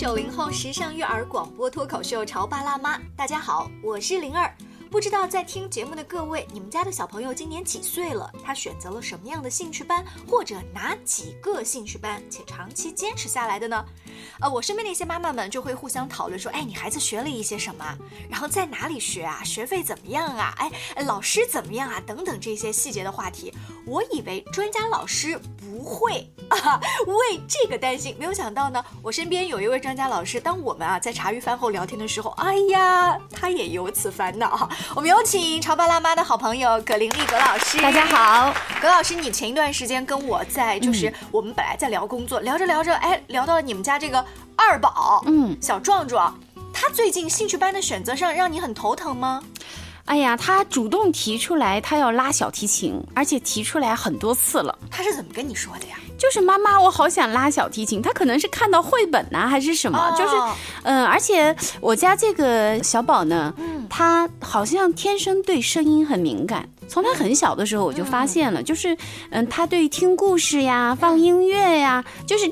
九零后时尚育儿广播脱口秀《潮爸辣妈》，大家好，我是灵儿。不知道在听节目的各位，你们家的小朋友今年几岁了？他选择了什么样的兴趣班，或者哪几个兴趣班，且长期坚持下来的呢？呃，我身边的一些妈妈们就会互相讨论说，哎，你孩子学了一些什么？然后在哪里学啊？学费怎么样啊？哎，老师怎么样啊？等等这些细节的话题，我以为专家老师不会啊 为这个担心，没有想到呢，我身边有一位专家老师，当我们啊在茶余饭后聊天的时候，哎呀，他也有此烦恼。我们有请潮爸辣妈的好朋友葛玲丽葛老师。大家好，葛老师，你前一段时间跟我在，就是我们本来在聊工作，聊着聊着，哎，聊到了你们家这个二宝，嗯，小壮壮，他最近兴趣班的选择上让你很头疼吗？哎呀，他主动提出来，他要拉小提琴，而且提出来很多次了。他是怎么跟你说的呀？就是妈妈，我好想拉小提琴。他可能是看到绘本呐，还是什么？就是，嗯，而且我家这个小宝呢，他好像天生对声音很敏感。从他很小的时候，我就发现了，就是，嗯，他对听故事呀、放音乐呀，就是。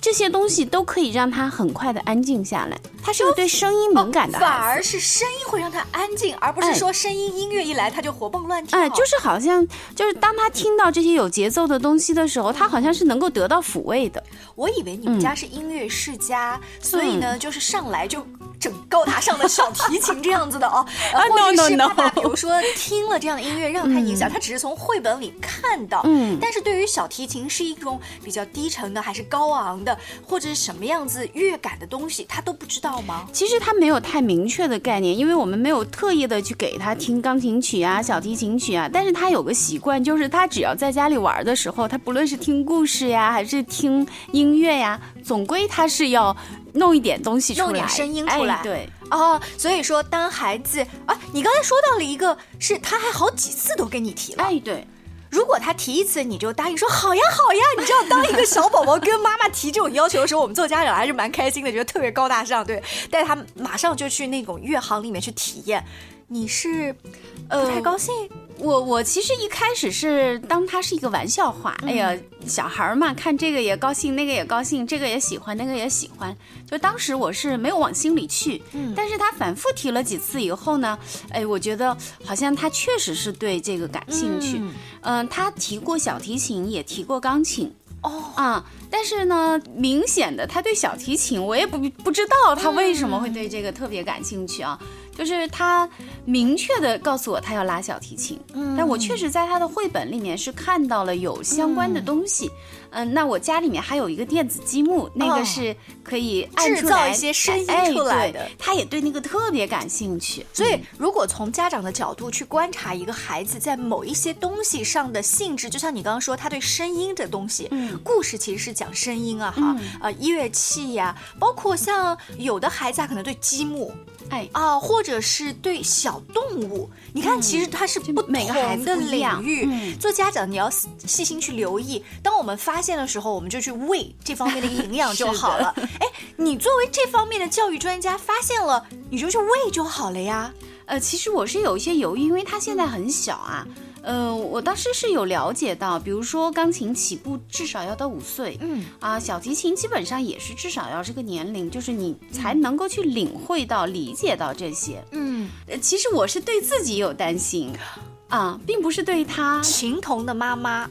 这些东西都可以让他很快的安静下来。他是个对声音敏感的反而是声音会让他安静，而不是说声音音乐一来他就活蹦乱跳。哎，就是好像就是当他听到这些有节奏的东西的时候，他好像是能够得到抚慰的。我以为你们家是音乐世家，所以呢，就是上来就。整高大上的小提琴这样子的哦，或者是爸爸，比如说听了这样的音乐让他影响，他只是从绘本里看到，嗯，但是对于小提琴是一种比较低沉的还是高昂的，或者是什么样子乐感的东西，他都不知道吗？其实他没有太明确的概念，因为我们没有特意的去给他听钢琴曲啊、小提琴曲啊，但是他有个习惯，就是他只要在家里玩的时候，他不论是听故事呀，还是听音乐呀，总归他是要。弄一点东西出来，弄点声音出来，对哦。所以说，当孩子啊，你刚才说到了一个，是他还好几次都跟你提了，哎，对。如果他提一次，你就答应说好呀好呀。你知道，当一个小宝宝跟妈妈提这种要求的时候，我们做家长还是蛮开心的，觉得特别高大上，对。带他马上就去那种乐行里面去体验，你是不太高兴。我我其实一开始是当他是一个玩笑话，哎呀，小孩嘛，看这个也高兴，那个也高兴，这个也喜欢，那个也喜欢。就当时我是没有往心里去，嗯，但是他反复提了几次以后呢，哎，我觉得好像他确实是对这个感兴趣，嗯，他提过小提琴，也提过钢琴，哦。啊，但是呢，明显的他对小提琴，我也不不知道他为什么会对这个特别感兴趣啊。就是他明确的告诉我他要拉小提琴，嗯，但我确实在他的绘本里面是看到了有相关的东西，嗯，那我家里面还有一个电子积木，那个是可以制造一些声音出来的，他也对那个特别感兴趣。所以，如果从家长的角度去观察一个孩子在某一些东西上的性质，就像你刚刚说，他对声音这东西，嗯，故事其实是讲声音啊，哈，呃，乐器呀，包括像有的孩子他可能对积木。哎啊，或者是对小动物，你看，其实它是不每个孩子的领域。做家长，你要细心去留意。当我们发现的时候，我们就去喂这方面的营养就 好了。哎，你作为这方面的教育专家，发现了你就去喂就好了呀。呃，其实我是有一些犹豫，因为他现在很小啊。嗯，我当时是有了解到，比如说钢琴起步至少要到五岁，嗯啊，小提琴基本上也是至少要这个年龄，就是你才能够去领会到、理解到这些。嗯，其实我是对自己有担心，啊，并不是对他。琴童的妈妈，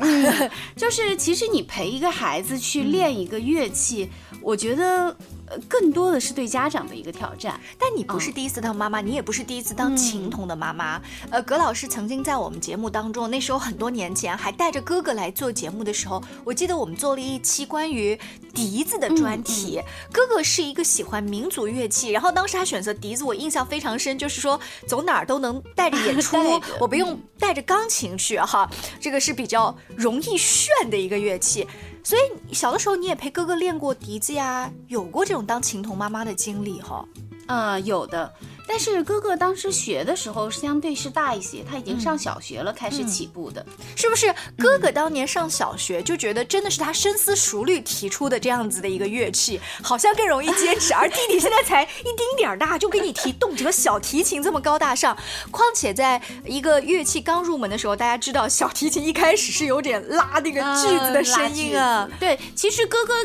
就是其实你陪一个孩子去练一个乐器，我觉得。呃，更多的是对家长的一个挑战。但你不是第一次当妈妈，你也不是第一次当琴童的妈妈。呃，葛老师曾经在我们节目当中，那时候很多年前还带着哥哥来做节目的时候，我记得我们做了一期关于笛子的专题。哥哥是一个喜欢民族乐器，然后当时他选择笛子，我印象非常深，就是说走哪儿都能带着演出，我不用带着钢琴去哈，这个是比较容易炫的一个乐器。所以小的时候你也陪哥哥练过笛子呀，有过这种当琴童妈妈的经历哈？啊，有的。但是哥哥当时学的时候相对是大一些，他已经上小学了，开始起步的，是不是？哥哥当年上小学就觉得真的是他深思熟虑提出的这样子的一个乐器，好像更容易坚持。而弟弟现在才一丁点儿大，就给你提动辄小提琴这么高大上。况且在一个乐器刚入门的时候，大家知道小提琴一开始是有点拉那个句子的声音啊。对，其实哥哥。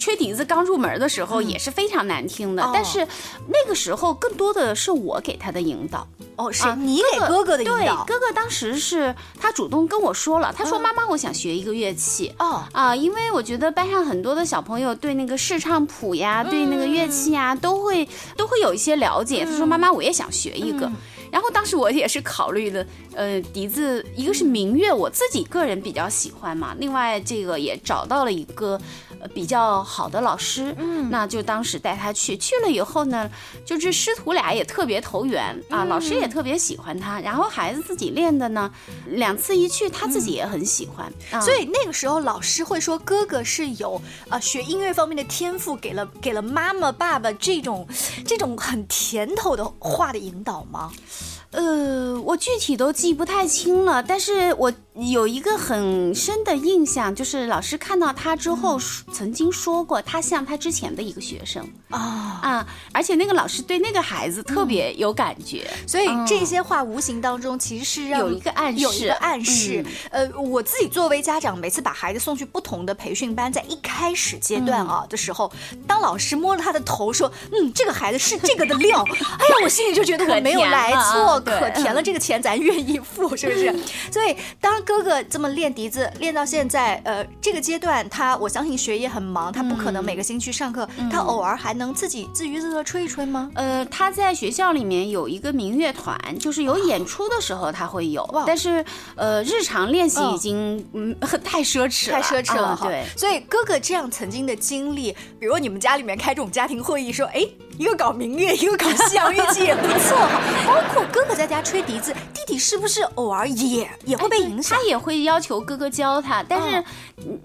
吹笛子刚入门的时候也是非常难听的，但是那个时候更多的是我给他的引导。哦，是你给哥哥的引导。对哥哥当时是他主动跟我说了，他说：“妈妈，我想学一个乐器。”哦啊，因为我觉得班上很多的小朋友对那个视唱谱呀，对那个乐器呀，都会都会有一些了解。他说：“妈妈，我也想学一个。”然后当时我也是考虑的，呃，笛子一个是民乐，我自己个人比较喜欢嘛，另外这个也找到了一个。比较好的老师，嗯，那就当时带他去，去了以后呢，就这师徒俩也特别投缘啊，老师也特别喜欢他，然后孩子自己练的呢，两次一去，他自己也很喜欢，所以那个时候老师会说哥哥是有呃学音乐方面的天赋，给了给了妈妈爸爸这种这种很甜头的话的引导吗？呃，我具体都记不太清了，但是我有一个很深的印象，就是老师看到他之后曾经说过，他像他之前的一个学生啊啊，而且那个老师对那个孩子特别有感觉，所以这些话无形当中其实是让有一个暗示，有一个暗示。呃，我自己作为家长，每次把孩子送去不同的培训班，在一开始阶段啊的时候，当老师摸了他的头说，嗯，这个孩子是这个的料，哎呀，我心里就觉得我没有来错。可甜了，这个钱咱愿意付，是不是？所以当哥哥这么练笛子练到现在，呃，这个阶段他，我相信学业很忙，他不可能每个星期上课，他偶尔还能自己自娱自乐吹一吹吗？呃，他在学校里面有一个民乐团，就是有演出的时候他会有，但是呃，日常练习已经嗯 太奢侈了，太奢侈了。对，所以哥哥这样曾经的经历，比如你们家里面开这种家庭会议，说，哎。一个搞民乐，一个搞西洋乐器也不错哈。包括哥哥在家吹笛子，弟弟是不是偶尔也也会被影响？他也会要求哥哥教他，但是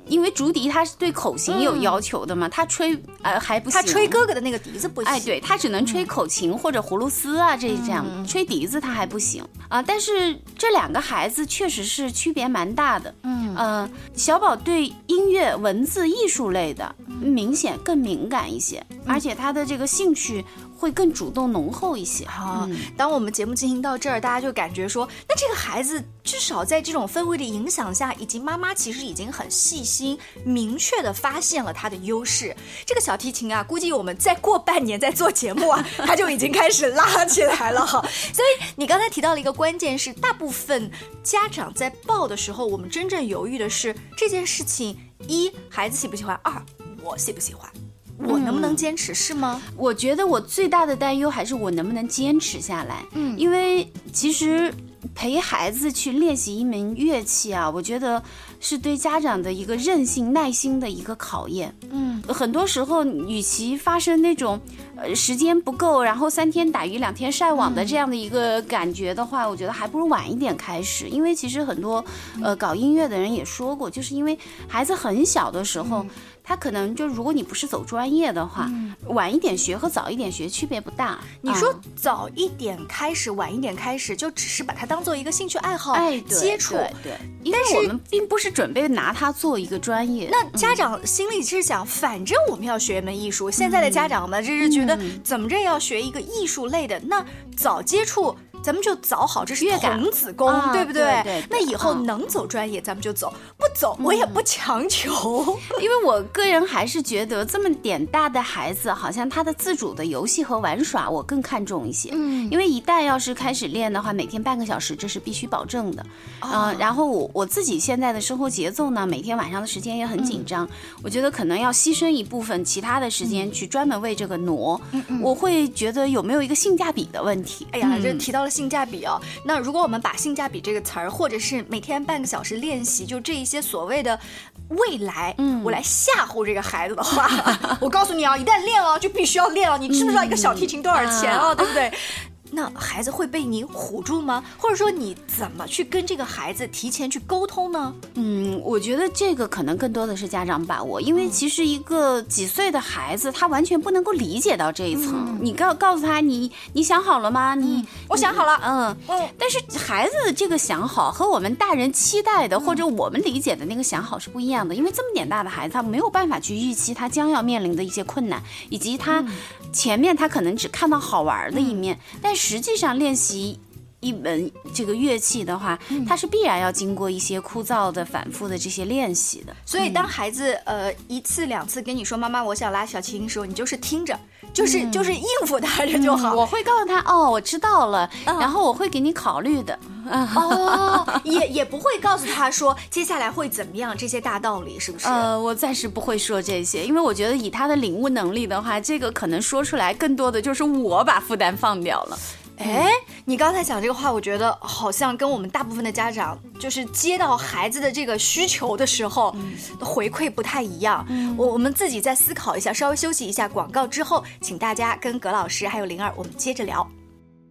因为竹笛他是对口型有要求的嘛，他吹呃还不行。他吹哥哥的那个笛子不行。哎，对他只能吹口琴或者葫芦丝啊，这这样吹笛子他还不行啊。但是这两个孩子确实是区别蛮大的。嗯呃，小宝对音乐、文字、艺术类的明显更敏感一些，而且他的这个兴趣。去会更主动浓厚一些哈。当我们节目进行到这儿，大家就感觉说，那这个孩子至少在这种氛围的影响下，以及妈妈其实已经很细心、明确的发现了他的优势。这个小提琴啊，估计我们再过半年再做节目啊，他就已经开始拉起来了哈。所以你刚才提到了一个关键，是大部分家长在报的时候，我们真正犹豫的是这件事情：一孩子喜不喜欢；二我喜不喜欢。我能不能坚持是吗？我觉得我最大的担忧还是我能不能坚持下来。嗯，因为其实陪孩子去练习一门乐器啊，我觉得是对家长的一个韧性、耐心的一个考验。嗯，很多时候，与其发生那种呃时间不够，然后三天打鱼两天晒网的这样的一个感觉的话，我觉得还不如晚一点开始。因为其实很多呃搞音乐的人也说过，就是因为孩子很小的时候。他可能就如果你不是走专业的话，晚一点学和早一点学区别不大。你说早一点开始，晚一点开始，就只是把它当做一个兴趣爱好接触。对，但是我们并不是准备拿它做一个专业。那家长心里是想，反正我们要学一门艺术。现在的家长们就是觉得怎么着要学一个艺术类的，那早接触。咱们就早好，这是童子功，对不对？那以后能走专业，咱们就走；不走，我也不强求。因为我个人还是觉得，这么点大的孩子，好像他的自主的游戏和玩耍，我更看重一些。嗯，因为一旦要是开始练的话，每天半个小时，这是必须保证的。嗯，然后我我自己现在的生活节奏呢，每天晚上的时间也很紧张，我觉得可能要牺牲一部分其他的时间去专门为这个挪。嗯嗯，我会觉得有没有一个性价比的问题？哎呀，这提到了。性价比哦，那如果我们把性价比这个词儿，或者是每天半个小时练习，就这一些所谓的未来，嗯，我来吓唬这个孩子的话，我告诉你啊，一旦练哦就必须要练哦，你知不知道一个小提琴多少钱啊？对不对？那孩子会被你唬住吗？或者说你怎么去跟这个孩子提前去沟通呢？嗯，我觉得这个可能更多的是家长把握，因为其实一个几岁的孩子，他完全不能够理解到这一层。你告告诉他，你你想好了吗？你我想好了，嗯嗯。但是孩子这个想好和我们大人期待的或者我们理解的那个想好是不一样的，因为这么点大的孩子，他没有办法去预期他将要面临的一些困难，以及他前面他可能只看到好玩的一面，但是。实际上练习一门这个乐器的话，它是必然要经过一些枯燥的、反复的这些练习的。所以当孩子呃一次两次跟你说妈妈我想拉小提琴的时候，你就是听着，就是就是应付他着就好。我会告诉他哦，我知道了，然后我会给你考虑的。哦，也也不会告诉他说接下来会怎么样这些大道理，是不是？呃，我暂时不会说这些，因为我觉得以他的领悟能力的话，这个可能说出来更多的就是我把负担放掉了。哎，你刚才讲这个话，我觉得好像跟我们大部分的家长就是接到孩子的这个需求的时候回馈不太一样。我我们自己再思考一下，稍微休息一下广告之后，请大家跟葛老师还有灵儿，我们接着聊。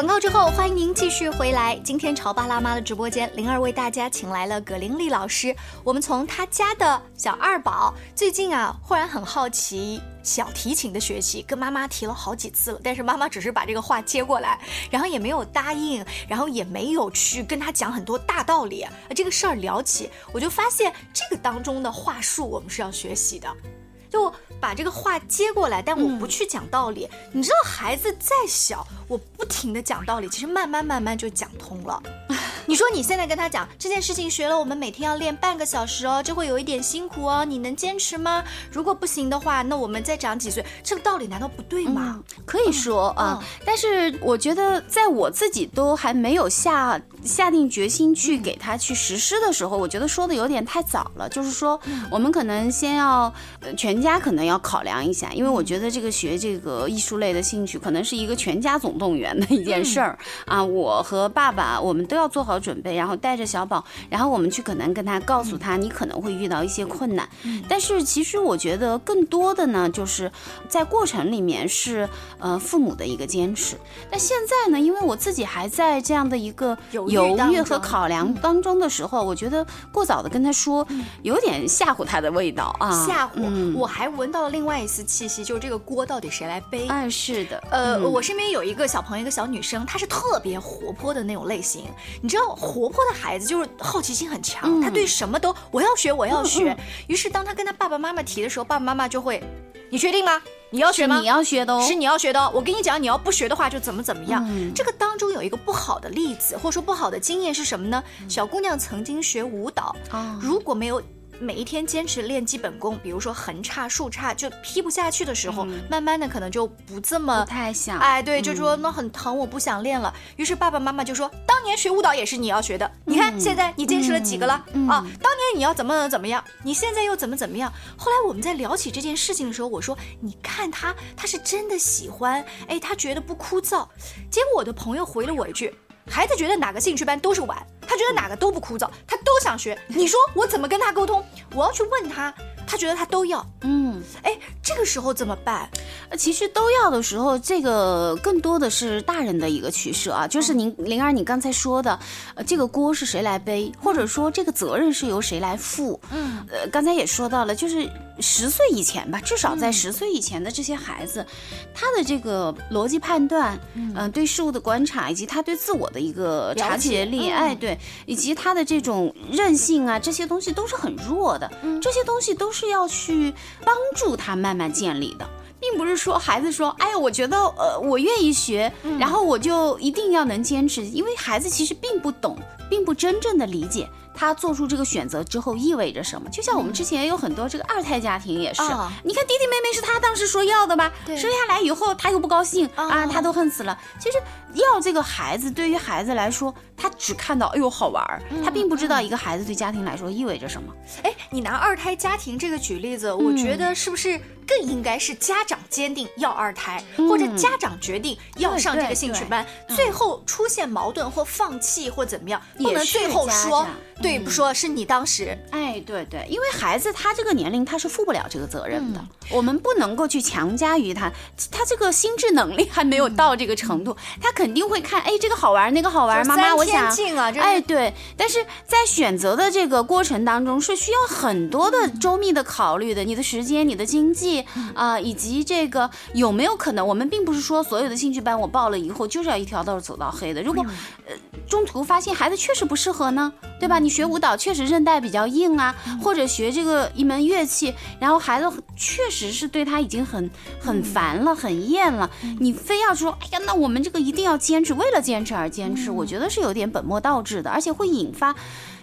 广告之后，欢迎您继续回来。今天潮爸辣妈的直播间，灵儿为大家请来了葛玲丽老师。我们从他家的小二宝最近啊，忽然很好奇小提琴的学习，跟妈妈提了好几次了，但是妈妈只是把这个话接过来，然后也没有答应，然后也没有去跟他讲很多大道理。这个事儿聊起，我就发现这个当中的话术，我们是要学习的。就把这个话接过来，但我不去讲道理。你知道，孩子再小，我不停的讲道理，其实慢慢慢慢就讲通了。你说你现在跟他讲这件事情学了，我们每天要练半个小时哦，这会有一点辛苦哦，你能坚持吗？如果不行的话，那我们再长几岁，这个道理难道不对吗？可以说啊，但是我觉得在我自己都还没有下下定决心去给他去实施的时候，我觉得说的有点太早了。就是说，我们可能先要全家可能要考量一下，因为我觉得这个学这个艺术类的兴趣，可能是一个全家总动员的一件事儿啊。我和爸爸，我们都要做好。准备，然后带着小宝，然后我们去可能跟他告诉他，你可能会遇到一些困难。但是其实我觉得更多的呢，就是在过程里面是呃父母的一个坚持。但现在呢，因为我自己还在这样的一个犹豫和考量当中的时候，我觉得过早的跟他说，有点吓唬他的味道啊。吓唬，我还闻到了另外一丝气息，就是这个锅到底谁来背？嗯，是的，呃，我身边有一个小朋友，一个小女生，她是特别活泼的那种类型，你知道。活泼的孩子就是好奇心很强，她对什么都我要学，我要学。于是当她跟她爸爸妈妈提的时候，爸爸妈妈就会：“你确定吗？你要学吗？你要学的哦，是你要学的。哦我跟你讲，你要不学的话就怎么怎么样。”这个当中有一个不好的例子，或者说不好的经验是什么呢？小姑娘曾经学舞蹈，如果没有。每一天坚持练基本功，比如说横叉、竖叉，就劈不下去的时候，慢慢的可能就不这么不太想。哎，对，就说那很疼，我不想练了。于是爸爸妈妈就说，当年学舞蹈也是你要学的，你看现在你坚持了几个了啊？当年你要怎么怎么样，你现在又怎么怎么样？后来我们在聊起这件事情的时候，我说，你看他，他是真的喜欢，哎，他觉得不枯燥。结果我的朋友回了我一句。孩子觉得哪个兴趣班都是玩，他觉得哪个都不枯燥，他都想学。你说我怎么跟他沟通？我要去问他，他觉得他都要。嗯，哎，这个时候怎么办？呃，其实都要的时候，这个更多的是大人的一个取舍啊。就是您灵儿，你刚才说的，呃，这个锅是谁来背，或者说这个责任是由谁来负？嗯，呃，刚才也说到了，就是十岁以前吧，至少在十岁以前的这些孩子，他的这个逻辑判断，嗯，对事物的观察，以及他对自我的一个察觉力，哎，对，以及他的这种韧性啊，这些东西都是很弱的。这些东西都是要去帮助他慢慢建立的。并不是说孩子说，哎呀，我觉得呃，我愿意学，然后我就一定要能坚持，因为孩子其实并不懂，并不真正的理解。他做出这个选择之后意味着什么？就像我们之前有很多这个二胎家庭也是，你看弟弟妹妹是他当时说要的吧，生下来以后他又不高兴啊，他都恨死了。其实要这个孩子，对于孩子来说，他只看到哎呦好玩儿，他并不知道一个孩子对家庭来说意味着什么。哎，你拿二胎家庭这个举例子，我觉得是不是更应该是家长坚定要二胎，或者家长决定要上这个兴趣班，最后出现矛盾或放弃或怎么样，不能最后说。对不说是你当时，哎，对对，因为孩子他这个年龄他是负不了这个责任的，嗯。我们不能够去强加于他，他这个心智能力还没有到这个程度，他肯定会看，哎，这个好玩，那个好玩，妈妈，我想三天，镜啊，这哎，对，但是在选择的这个过程当中，是需要很多的周密的考虑的，你的时间、你的经济啊、以及这个有没有可能，我们并不是说所有的兴趣班我报了以后就是要一条道走到黑的。如果呃中途发现孩子确实不适合呢，对吧？你学舞蹈确实韧带比较硬啊，或者学这个一门乐器，然后孩子确实是对他已经很很烦了、很厌了，你非要说，哎呀，那我们这个一定要坚持，为了坚持而坚持，我觉得是有点本末倒置的，而且会引发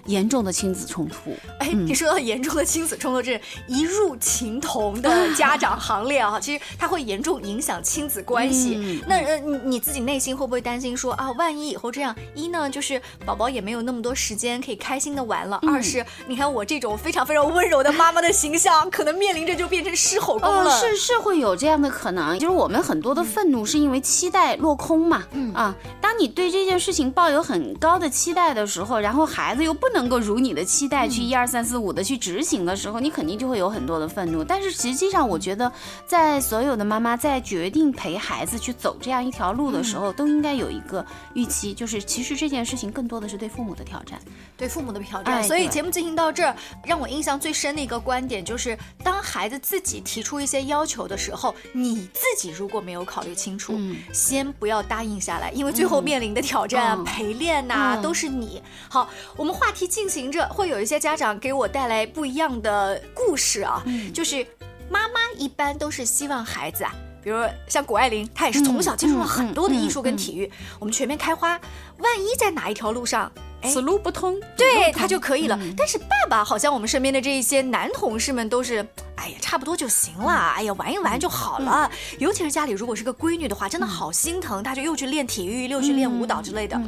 严重的亲子冲突。哎，你说到严重的亲子冲突，这是一入情同的家长行列啊，其实它会严重影响亲子关系。嗯那呃，你你自己内心会不会担心说啊，万一以后这样，一呢就是宝宝也没有那么多时间可以开心的玩了，嗯二是你看我这种非常非常温柔的妈妈的形象，可能面临着就变成狮吼功了。呃，是是会有这样的可能，就是我们很多的愤怒是因为期待落空嘛。嗯啊，当你对这件事情抱有很高的期待的时候，然后孩子又不能够如你的期待去一二三四五的去执行的时候，你肯定就会有很多的愤怒。但是实际上，我觉得在所有的妈妈在决定陪孩子去走这样一条路的时候，都应该有一个预期，就是其实这件事情更多的是对父母的挑战。对父母的挑战。所以节目进行到这儿，让我印象最深的一个观点就是，当孩子自己提出一些要求的时候，你自己如果没有考虑清楚，嗯先不要答应下来，因为最后面临的挑战啊、嗯陪练呐、嗯都是你。好，我们话题进行着，会有一些家长给我带来不一样的故事啊，嗯就是妈妈一般都是希望孩子啊。比如像谷爱凌，她也是从小接触了很多的艺术跟体育，我们全面开花。万一在哪一条路上，哎此路不通，对她就可以了。嗯但是爸爸好像我们身边的这一些男同事们都是，哎呀，差不多就行了，哎呀，玩一玩就好了。尤其是家里如果是个闺女的话，真的好心疼，她就又去练体育，又去练舞蹈之类的。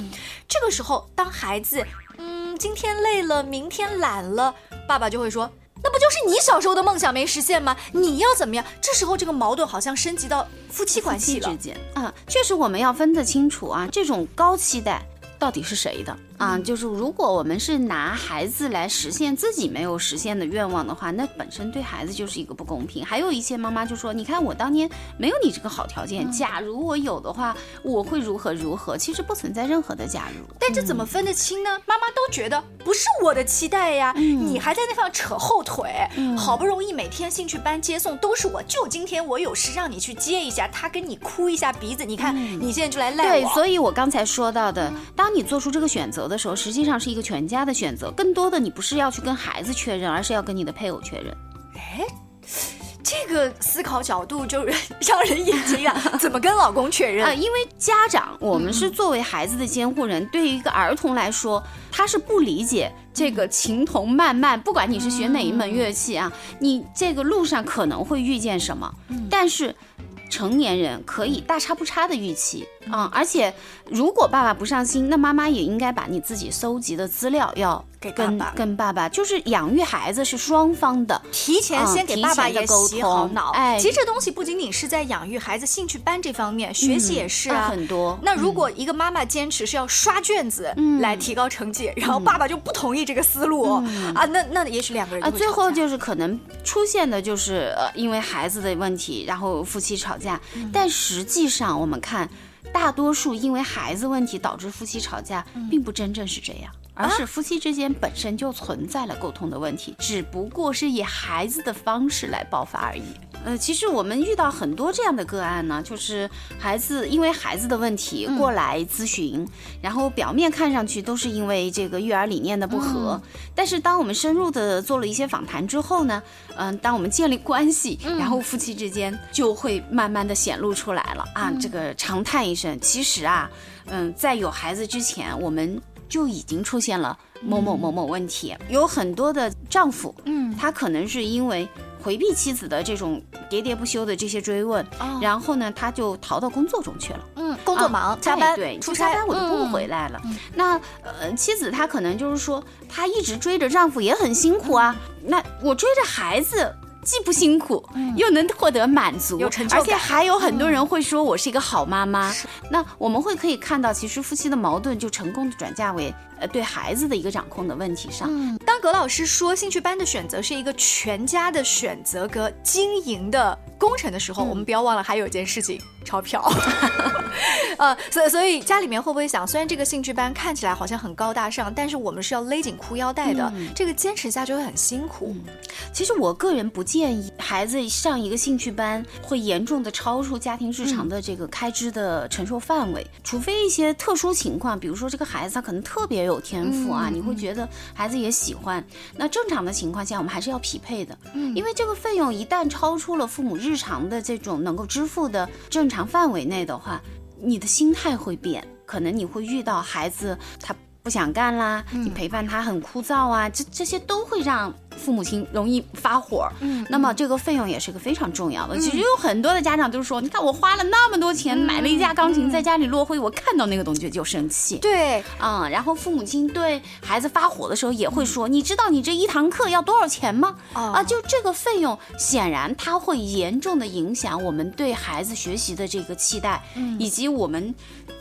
这个时候，当孩子，嗯，今天累了，明天懒了，爸爸就会说。那不就是你小时候的梦想没实现吗？你要怎么样？这时候这个矛盾好像升级到夫妻关系了夫妻之。间啊，确实我们要分得清楚啊，这种高期待到底是谁的啊？就是如果我们是拿孩子来实现自己没有实现的愿望的话，那本身对孩子就是一个不公平。还有一些妈妈就说，你看我当年没有你这个好条件，假如我有的话，我会如何如何。其实不存在任何的假如。但这怎么分得清呢？妈妈都觉得不是我的期待呀，你还在那方扯后腿。好不容易每天兴趣班接送都是我，就今天我有事让你去接一下，他跟你哭一下鼻子，你看、你现在就来赖对，我。所以我刚才说到的，当你做出这个选择的时候，实际上是一个全家的选择。更多的，你不是要去跟孩子确认，而是要跟你的配偶确认。这个思考角度就 让人眼睛啊，怎么跟老公确认？啊，因为家长，我们是作为孩子的监护人，对于一个儿童来说，他是不理解这个情同漫漫，不管你是学哪一门乐器啊，你这个路上可能会遇见什么，但是。成年人可以大差不差的预期。啊、而且如果爸爸不上心，那妈妈也应该把你自己搜集的资料要给爸爸跟爸爸，就是养育孩子是双方的，提前先给嗯爸爸也洗好通脑。哎其实这东西不仅仅是在养育孩子兴趣班这方面，学习也是啊。嗯很多那如果一个妈妈坚持是要刷卷子嗯来提高成绩，然后爸爸就不同意这个思路、啊，那那也许两个人最后就是可能出现的就是呃，因为孩子的问题，然后夫妻吵架。但实际上我们看，大多数因为孩子问题导致夫妻吵架，并不真正是这样。而是夫妻之间本身就存在了沟通的问题，只不过是以孩子的方式来爆发而已。呃，其实我们遇到很多这样的个案呢，就是孩子因为孩子的问题过来咨询，然后表面看上去都是因为这个育儿理念的不合，但是当我们深入的做了一些访谈之后呢，嗯、当我们建立关系，然后夫妻之间就会慢慢的显露出来了。啊，这个长叹一声，其实啊，嗯，在有孩子之前，我们就已经出现了某某某某问题，有很多的丈夫，嗯，他可能是因为。回避妻子的这种喋喋不休的这些追问，然后呢，他就逃到工作中去了。嗯，工作忙、啊加班、哎对，出差，我就不回来了。那呃，妻子她可能就是说，她一直追着丈夫也很辛苦啊。那我追着孩子。既不辛苦，又能获得满足，有成就感。而且还有很多人会说我是一个好妈妈。那我们会可以看到，其实夫妻的矛盾就成功的转嫁为呃对孩子的一个掌控的问题上。当葛老师说兴趣班的选择是一个全家的选择和经营的工程的时候，我们不要忘了还有一件事情。钞票，呃，所以所以家里面会不会想，虽然这个兴趣班看起来好像很高大上，但是我们是要勒紧裤腰带的，这个坚持下去会很辛苦。其实我个人不建议孩子上一个兴趣班，会严重的超出家庭日常的这个开支的承受范围，除非一些特殊情况，比如说这个孩子他可能特别有天赋啊，你会觉得孩子也喜欢。那正常的情况下，我们还是要匹配的，因为这个费用一旦超出了父母日常的这种能够支付的正。正常范围内的话，你的心态会变，可能你会遇到孩子他不想干啦，你陪伴他很枯燥啊，这这些都会让。父母亲容易发火，嗯，那么这个费用也是个非常重要的。其实有很多的家长都是说，你看我花了那么多钱买了一架钢琴，在家里落灰，我看到那个东西就生气。对，嗯，然后父母亲对孩子发火的时候也会说，你知道你这一堂课要多少钱吗？啊，就这个费用，显然它会严重的影响我们对孩子学习的这个期待，以及我们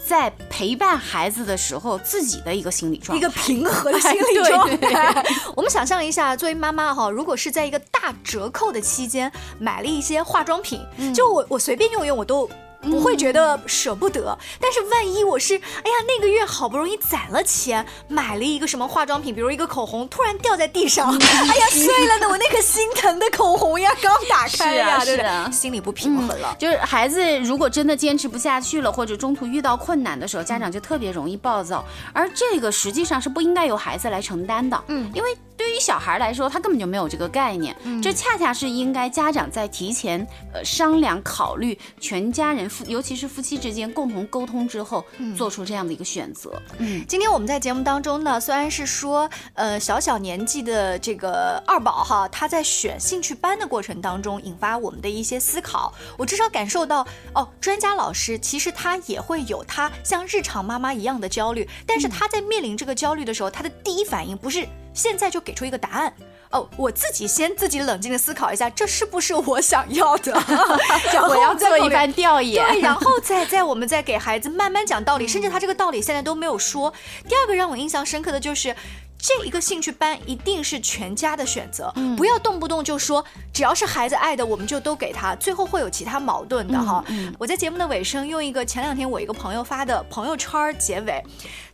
在陪伴孩子的时候自己的一个心理状态，一个平和的心理状态。我们想象一下，作为妈。妈妈哈，如果是在一个大折扣的期间买了一些化妆品，就我我随便用用我都。不会觉得舍不得，但是万一我是，哎呀，那个月好不容易攒了钱买了一个什么化妆品，比如一个口红，突然掉在地上，哎呀，碎了呢，我那颗心疼的口红呀，刚打开呀，是啊，心里不平衡了。就是孩子如果真的坚持不下去了，或者中途遇到困难的时候，家长就特别容易暴躁，而这个实际上是不应该由孩子来承担的，嗯，因为对于小孩来说，他根本就没有这个概念，这恰恰是应该家长在提前呃商量考虑，全家人。夫，尤其是夫妻之间共同沟通之后，做出这样的一个选择。嗯，今天我们在节目当中呢，虽然是说，呃，小小年纪的这个二宝哈，他在选兴趣班的过程当中，引发我们的一些思考。我至少感受到，哦，专家老师其实他也会有他像日常妈妈一样的焦虑，但是他在面临这个焦虑的时候，他的第一反应不是现在就给出一个答案。哦，我自己先自己冷静的思考一下，这是不是我想要的？然后我要做一番调研，对，然后再再我们再给孩子慢慢讲道理，甚至他这个道理现在都没有说。第二个让我印象深刻的就是。这一个兴趣班一定是全家的选择，不要动不动就说只要是孩子爱的，我们就都给他，最后会有其他矛盾的哈。我在节目的尾声用一个前两天我一个朋友发的朋友圈结尾，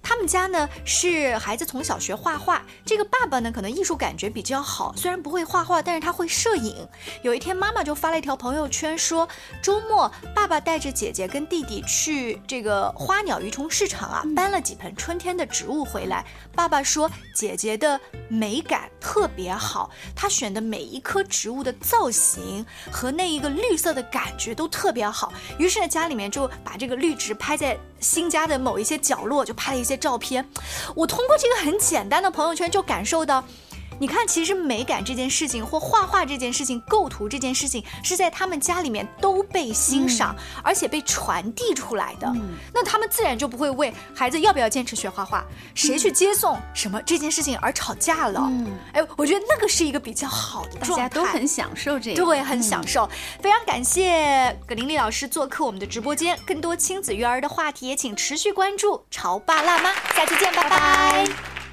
他们家呢是孩子从小学画画，这个爸爸呢可能艺术感觉比较好，虽然不会画画，但是他会摄影。有一天妈妈就发了一条朋友圈说，周末爸爸带着姐姐跟弟弟去这个花鸟鱼虫市场啊，搬了几盆春天的植物回来。爸爸说。姐姐的美感特别好，她选的每一棵植物的造型和那一个绿色的感觉都特别好。于是呢，家里面就把这个绿植拍在新家的某一些角落，就拍了一些照片。我通过这个很简单的朋友圈，就感受到。你看，其实美感这件事情，或画画这件事情，构图这件事情，是在他们家里面都被欣赏，而且被传递出来的。那他们自然就不会为孩子要不要坚持学画画，谁去接送什么这件事情而吵架了。哎，我觉得那个是一个比较好的状态，大家都很享受这个，对，很享受。非常感谢葛玲丽老师做客我们的直播间，更多亲子育儿的话题也请持续关注潮爸辣妈，下期见，拜拜。